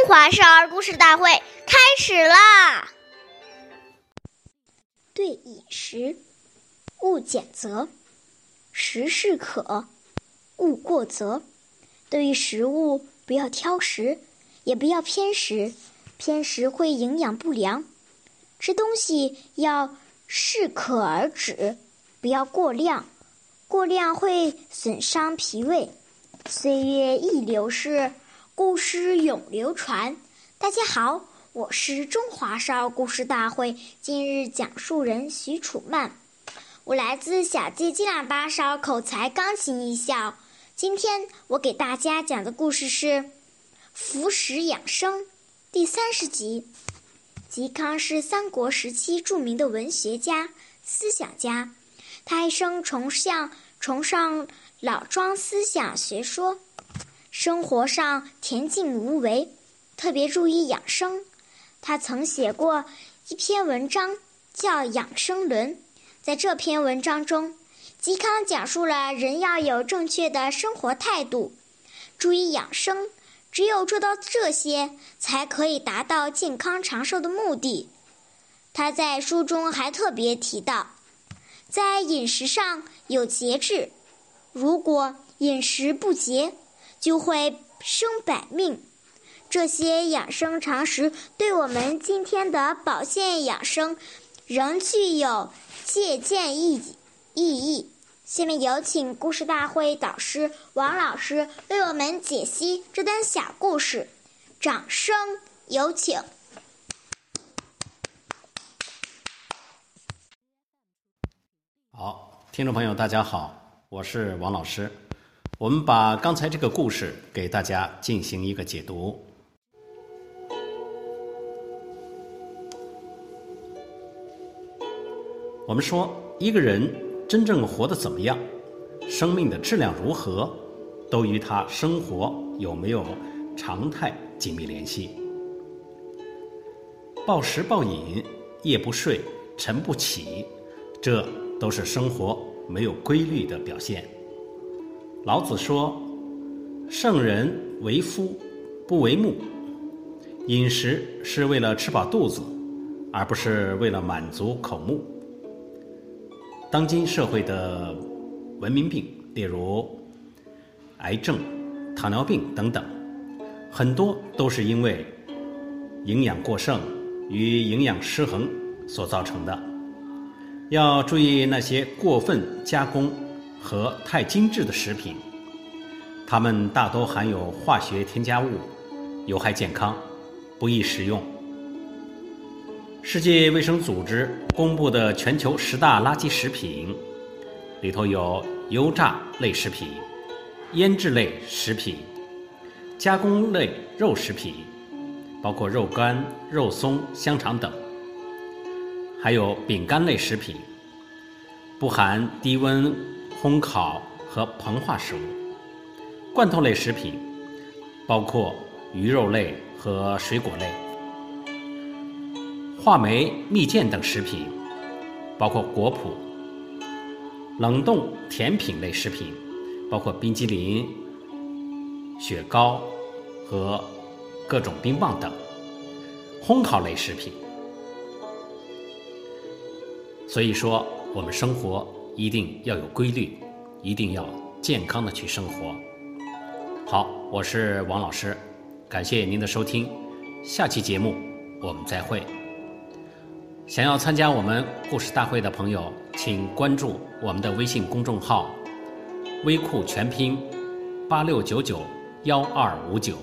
中华少儿故事大会开始啦！对饮食，勿拣择；食适可，勿过则。对于食物，不要挑食，也不要偏食，偏食会营养不良。吃东西要适可而止，不要过量，过量会损伤脾胃。岁月易流逝。故事永流传。大家好，我是中华少儿故事大会今日讲述人许楚曼，我来自小鸡金喇叭少儿口才钢琴艺校。今天我给大家讲的故事是《服食养生》第三十集。嵇康是三国时期著名的文学家、思想家，他一生崇尚崇尚老庄思想学说。生活上恬静无为，特别注意养生。他曾写过一篇文章，叫《养生论》。在这篇文章中，嵇康讲述了人要有正确的生活态度，注意养生。只有做到这些，才可以达到健康长寿的目的。他在书中还特别提到，在饮食上有节制，如果饮食不节。就会生百命。这些养生常识对我们今天的保健养生仍具有借鉴意意义。下面有请故事大会导师王老师为我们解析这段小故事，掌声有请。好，听众朋友，大家好，我是王老师。我们把刚才这个故事给大家进行一个解读。我们说，一个人真正活得怎么样，生命的质量如何，都与他生活有没有常态紧密联系。暴食暴饮、夜不睡、晨不起，这都是生活没有规律的表现。老子说：“圣人为夫，不为目。饮食是为了吃饱肚子，而不是为了满足口目。”当今社会的文明病，例如癌症、糖尿病等等，很多都是因为营养过剩与营养失衡所造成的。要注意那些过分加工。和太精致的食品，它们大多含有化学添加物，有害健康，不宜食用。世界卫生组织公布的全球十大垃圾食品里头有油炸类食品、腌制类食品、加工类肉食品，包括肉干、肉松、香肠等，还有饼干类食品，不含低温。烘烤和膨化食物，罐头类食品，包括鱼肉类和水果类，话梅、蜜饯等食品，包括果脯，冷冻甜品类食品，包括冰激凌、雪糕和各种冰棒等，烘烤类食品。所以说，我们生活。一定要有规律，一定要健康的去生活。好，我是王老师，感谢您的收听，下期节目我们再会。想要参加我们故事大会的朋友，请关注我们的微信公众号“微库全拼八六九九幺二五九”。